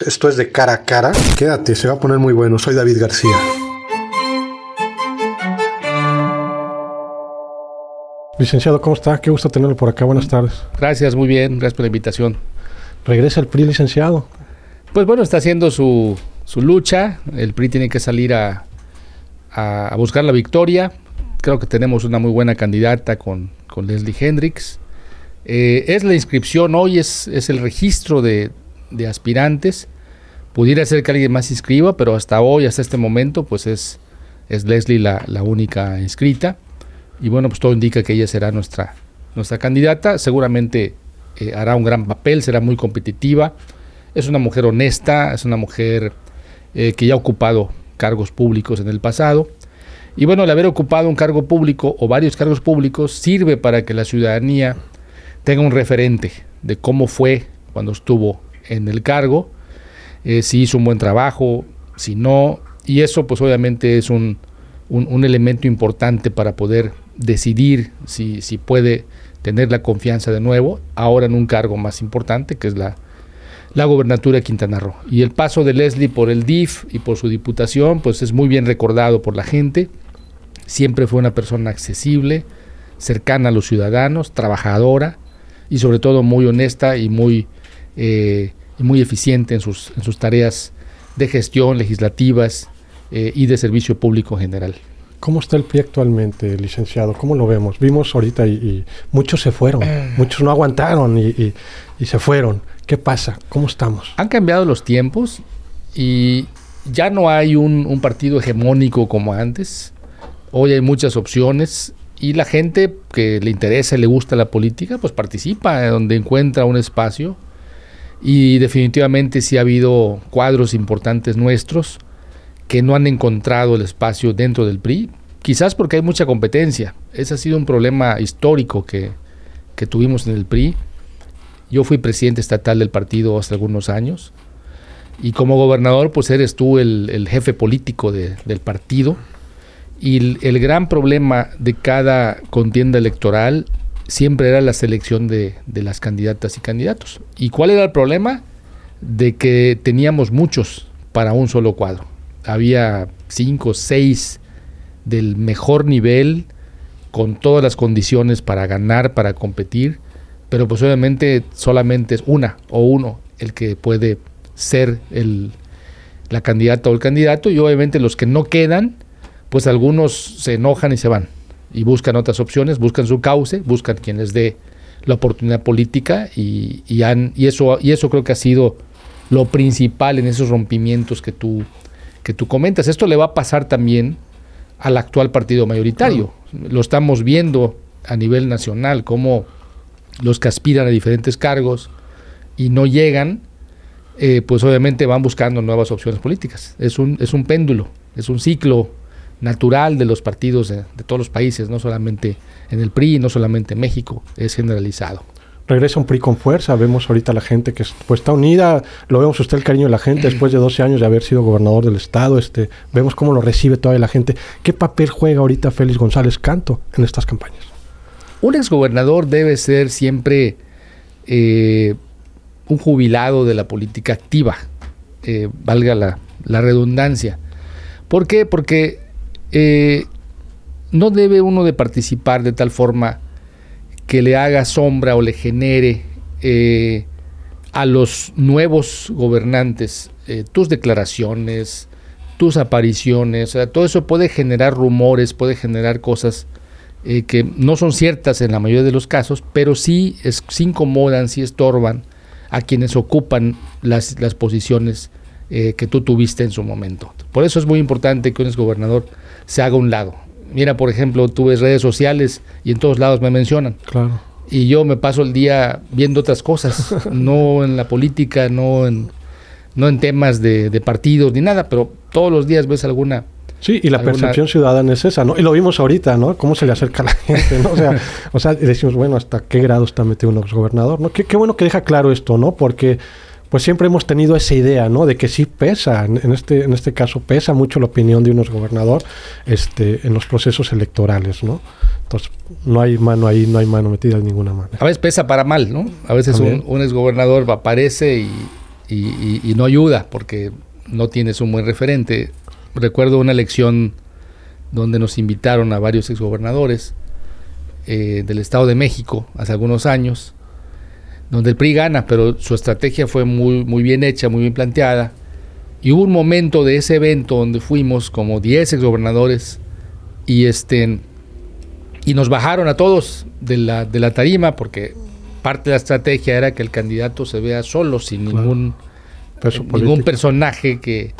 Esto es de cara a cara. Quédate, se va a poner muy bueno. Soy David García. Licenciado, ¿cómo está? Qué gusto tenerlo por acá. Buenas tardes. Gracias, muy bien. Gracias por la invitación. ¿Regresa el PRI, licenciado? Pues bueno, está haciendo su, su lucha. El PRI tiene que salir a, a, buscar la victoria. Creo que tenemos una muy buena candidata con, con Leslie Hendricks. Eh, es la inscripción hoy, es, es el registro de, de aspirantes. Pudiera ser que alguien más inscriba, pero hasta hoy, hasta este momento, pues es, es Leslie la, la única inscrita. Y bueno, pues todo indica que ella será nuestra, nuestra candidata. Seguramente eh, hará un gran papel, será muy competitiva. Es una mujer honesta, es una mujer eh, que ya ha ocupado cargos públicos en el pasado. Y bueno, el haber ocupado un cargo público o varios cargos públicos sirve para que la ciudadanía tenga un referente de cómo fue cuando estuvo en el cargo, eh, si hizo un buen trabajo, si no, y eso pues obviamente es un, un, elemento importante para poder decidir si, si puede tener la confianza de nuevo, ahora en un cargo más importante que es la, la gobernatura de Quintana Roo. Y el paso de Leslie por el DIF y por su diputación, pues es muy bien recordado por la gente. Siempre fue una persona accesible, cercana a los ciudadanos, trabajadora y sobre todo muy honesta y muy eh, muy eficiente en sus, en sus tareas de gestión legislativas eh, y de servicio público en general. ¿Cómo está el PRI actualmente, licenciado? ¿Cómo lo vemos? Vimos ahorita y, muchos se fueron, eh. muchos no aguantaron y, y, se fueron. ¿Qué pasa? ¿Cómo estamos? Han cambiado los tiempos y ya no hay un, un partido hegemónico como antes. Hoy hay muchas opciones y la gente que le interesa y le gusta la política, pues participa donde encuentra un espacio y definitivamente sí ha habido cuadros importantes nuestros que no han encontrado el espacio dentro del PRI, quizás porque hay mucha competencia. Ese ha sido un problema histórico que, que tuvimos en el PRI. Yo fui presidente estatal del partido hace algunos años y como gobernador pues eres tú el, el jefe político de, del partido y el, el, gran problema de cada contienda electoral siempre era la selección de, las candidatas y candidatos. ¿Y cuál era el problema? De que teníamos muchos para un solo cuadro. Había cinco, seis del mejor nivel, con todas las condiciones para ganar, para competir, pero pues obviamente solamente es una o uno el que puede ser el, la candidata o el candidato, y obviamente los que no quedan, pues algunos se enojan y se van y buscan otras opciones, buscan su cauce, buscan quien les dé la oportunidad política y, y, han, y, eso, y eso creo que ha sido lo principal en esos rompimientos que tú, que tú comentas. Esto le va a pasar también al actual partido mayoritario. Lo estamos viendo a nivel nacional, como los que aspiran a diferentes cargos y no llegan, eh, pues obviamente van buscando nuevas opciones políticas. Es un, es un péndulo, es un ciclo natural de los partidos de, todos los países, no solamente en el PRI, no solamente en México, es generalizado. Regresa un PRI con fuerza, vemos ahorita la gente que pues, está unida, lo vemos usted el cariño de la gente después de 12 años de haber sido gobernador del estado, este, vemos cómo lo recibe toda la gente. ¿Qué papel juega ahorita Félix González Canto en estas campañas? Un exgobernador debe ser siempre eh, un jubilado de la política activa, eh, valga la, la redundancia. ¿Por qué? Porque eh, no debe uno de participar de tal forma que le haga sombra o le genere eh, a los nuevos gobernantes eh, tus declaraciones, tus apariciones, todo eso puede generar rumores, puede generar cosas que no son ciertas en la mayoría de los casos, pero sí, es, incomodan, sí estorban a quienes ocupan las, las posiciones que tú tuviste en su momento. Por eso es muy importante que un exgobernador se haga un lado. Mira, por ejemplo, tú ves redes sociales y en todos lados me mencionan. Claro. Y yo me paso el día viendo otras cosas, no en la política, no en, no en temas de, partidos ni nada, pero todos los días ves alguna, Sí, y la percepción ciudadana es esa, ¿no? Y lo vimos ahorita, ¿no? Cómo se le acerca a la gente, ¿no? O sea, o sea decimos, bueno, ¿hasta qué grado está metido un gobernador, ¿no? Qué, qué bueno que deja claro esto, ¿no? Porque pues siempre hemos tenido esa idea, ¿no? De que sí pesa, en este, en este caso pesa mucho la opinión de unos gobernador este, en los procesos electorales, ¿no? Entonces, no hay mano ahí, no hay mano metida de ninguna manera. A veces pesa para mal, ¿no? A veces un, un, exgobernador aparece y, y, no ayuda porque no tienes un buen referente. Recuerdo una elección donde nos invitaron a varios exgobernadores eh, del Estado de México hace algunos años, donde el PRI gana, pero su estrategia fue muy, muy bien hecha, muy bien planteada. Y hubo un momento de ese evento donde fuimos como 10 exgobernadores y, este, y nos bajaron a todos de la, de la tarima porque parte de la estrategia era que el candidato se vea solo, sin ningún, ningún personaje que,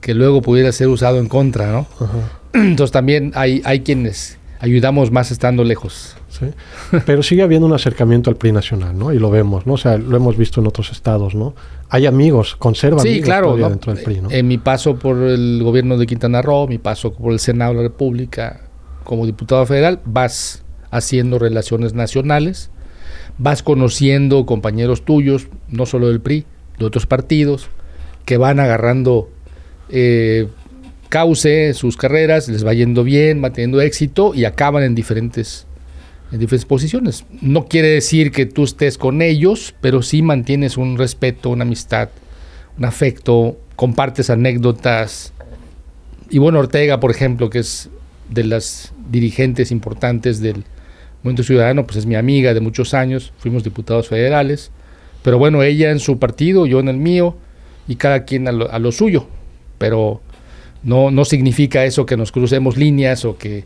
que luego pudiera ser usado en contra, ¿no? Entonces también hay, hay quienes ayudamos más estando lejos. Sí. Pero sigue habiendo un acercamiento al PRI nacional, ¿no? Y lo vemos, ¿no? O sea, lo hemos visto en otros estados, ¿no? Hay amigos, conservan sí, claro, dentro del PRI, ¿no? En mi paso por el gobierno de Quintana Roo, mi paso por el Senado de la República, como diputado federal, vas haciendo relaciones nacionales, vas conociendo compañeros tuyos, no solo del PRI, de otros partidos, que van agarrando eh, cauce sus carreras, les va yendo bien, va teniendo éxito y acaban en diferentes, en diferentes posiciones. No quiere decir que tú estés con ellos, pero sí mantienes un respeto, una amistad, un afecto, compartes anécdotas. Y bueno, Ortega, por ejemplo, que es de las dirigentes importantes del Movimiento Ciudadano, pues es mi amiga de muchos años, fuimos diputados federales, pero bueno, ella en su partido, yo en el mío, y cada quien a lo suyo pero no, no significa eso que nos crucemos líneas o que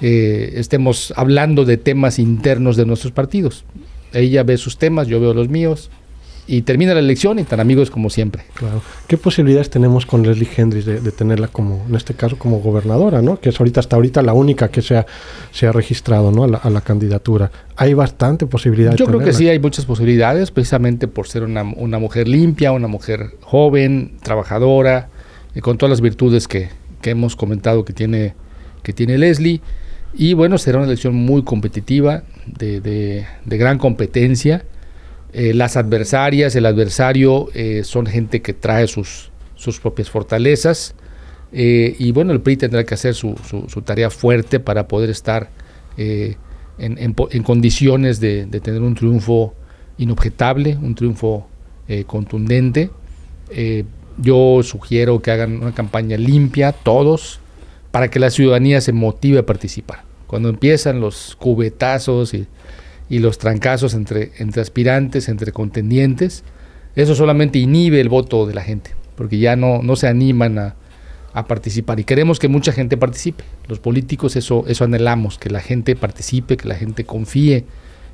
eh, estemos hablando de temas internos de nuestros partidos. Ella ve sus temas, yo veo los míos, y termina la elección y tan amigos como siempre. Claro. ¿Qué posibilidades tenemos con Leslie Hendrix de, tenerla como, en este caso, como gobernadora, ¿no? Que es ahorita, hasta ahorita la única que se ha, se ha registrado, ¿no? A la, candidatura. Hay bastante posibilidad. Yo creo que sí, hay muchas posibilidades, precisamente por ser una, una mujer limpia, una mujer joven, trabajadora, con todas las virtudes que, hemos comentado que tiene, que tiene Leslie. Y bueno, será una elección muy competitiva, de, de, gran competencia. Eh, las adversarias, el adversario eh, son gente que trae sus, sus propias fortalezas. Eh, y bueno, el PRI tendrá que hacer su, su, tarea fuerte para poder estar en, en, condiciones de, de, tener un triunfo inobjetable, un triunfo contundente. Yo sugiero que hagan una campaña limpia, todos, para que la ciudadanía se motive a participar. Cuando empiezan los cubetazos y, los trancazos entre, entre aspirantes, entre contendientes, eso solamente inhibe el voto de la gente, porque ya no, no se animan a, participar. Y queremos que mucha gente participe. Los políticos eso, eso anhelamos, que la gente participe, que la gente confíe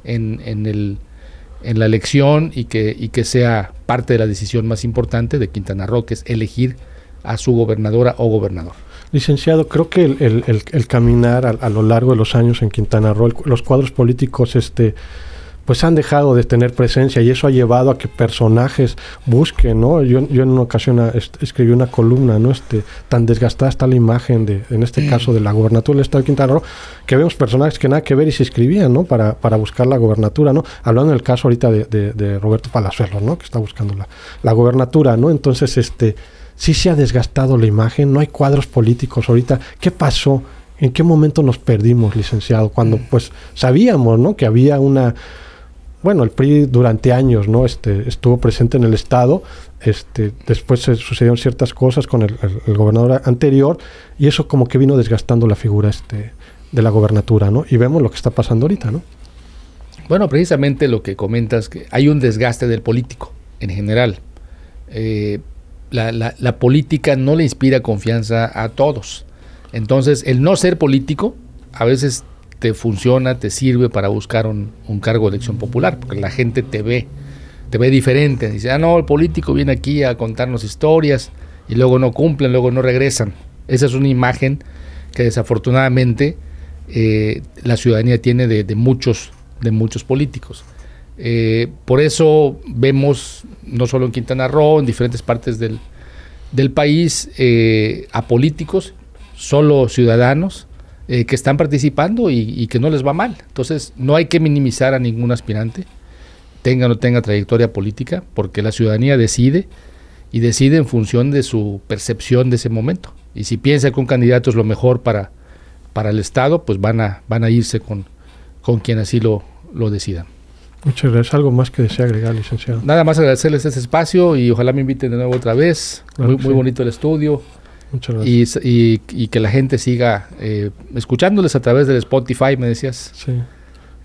en, en el en la elección y que, y que sea parte de la decisión más importante de Quintana Roo, que es elegir a su gobernadora o gobernador. Licenciado, creo que el, el, caminar a, a, lo largo de los años en Quintana Roo, los cuadros políticos este, pues han dejado de tener presencia y eso ha llevado a que personajes busquen, ¿no? Yo, yo en una ocasión ah, escribí una columna, ¿no? Este, tan desgastada está la imagen de, en este caso, de la gobernatura del Estado de Quintana Roo, que vemos personajes que nada que ver y se escribían, ¿no? Para, para buscar la gobernatura, ¿no? Hablando del caso ahorita de, de, Roberto Palazuelos, ¿no? Que está buscando la, la gobernatura, ¿no? Entonces, este, sí se ha desgastado la imagen, no hay cuadros políticos ahorita. ¿Qué pasó? ¿En qué momento nos perdimos, licenciado? Cuando, mm. pues, sabíamos, ¿no? Que había una bueno, el PRI durante años no este, estuvo presente en el Estado, este, después se sucedieron ciertas cosas con el, gobernador anterior y eso como que vino desgastando la figura este, de la gobernatura, ¿no? Y vemos lo que está pasando ahorita, ¿no? Bueno, precisamente lo que comentas, que hay un desgaste del político en general. Eh, la, la política no le inspira confianza a todos. Entonces, el no ser político a veces te funciona, te sirve para buscar un, cargo de elección popular, porque la gente te ve, te ve diferente. Dice, ah, no, el político viene aquí a contarnos historias y luego no cumplen, luego no regresan. Esa es una imagen que desafortunadamente eh, la ciudadanía tiene de, muchos, de muchos políticos. Eh, por eso vemos, no solo en Quintana Roo, en diferentes partes del, país, eh, a políticos, solo ciudadanos, eh, que están participando y, que no les va mal. Entonces, no hay que minimizar a ningún aspirante, tenga o no tenga trayectoria política, porque la ciudadanía decide y decide en función de su percepción de ese momento. Y si piensa que un candidato es lo mejor para, para el Estado, pues van a, van a irse con, con quien así lo, lo decida. Muchas gracias. ¿Algo más que desea agregar, licenciado? Nada más agradecerles este espacio y ojalá me inviten de nuevo otra vez. muy, muy bonito el estudio. Muchas gracias. Y, y, que la gente siga eh, escuchándoles a través del Spotify, me decías. Sí.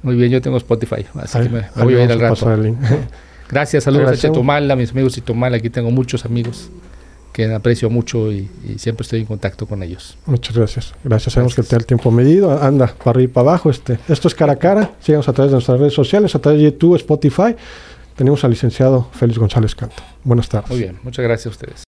Muy bien, yo tengo Spotify, así que me, voy a ir al rato. Gracias, saludos a Chetumal, a mis amigos Chetumal. Aquí tengo muchos amigos que aprecio mucho y, siempre estoy en contacto con ellos. Muchas gracias. Gracias. Sabemos que te el tiempo medido. Anda, para arriba y para abajo. Este. Esto es cara a cara. Síganos a través de nuestras redes sociales, a través de YouTube, Spotify. Tenemos al licenciado Félix González Canto. Buenas tardes. Muy bien. Muchas gracias a ustedes.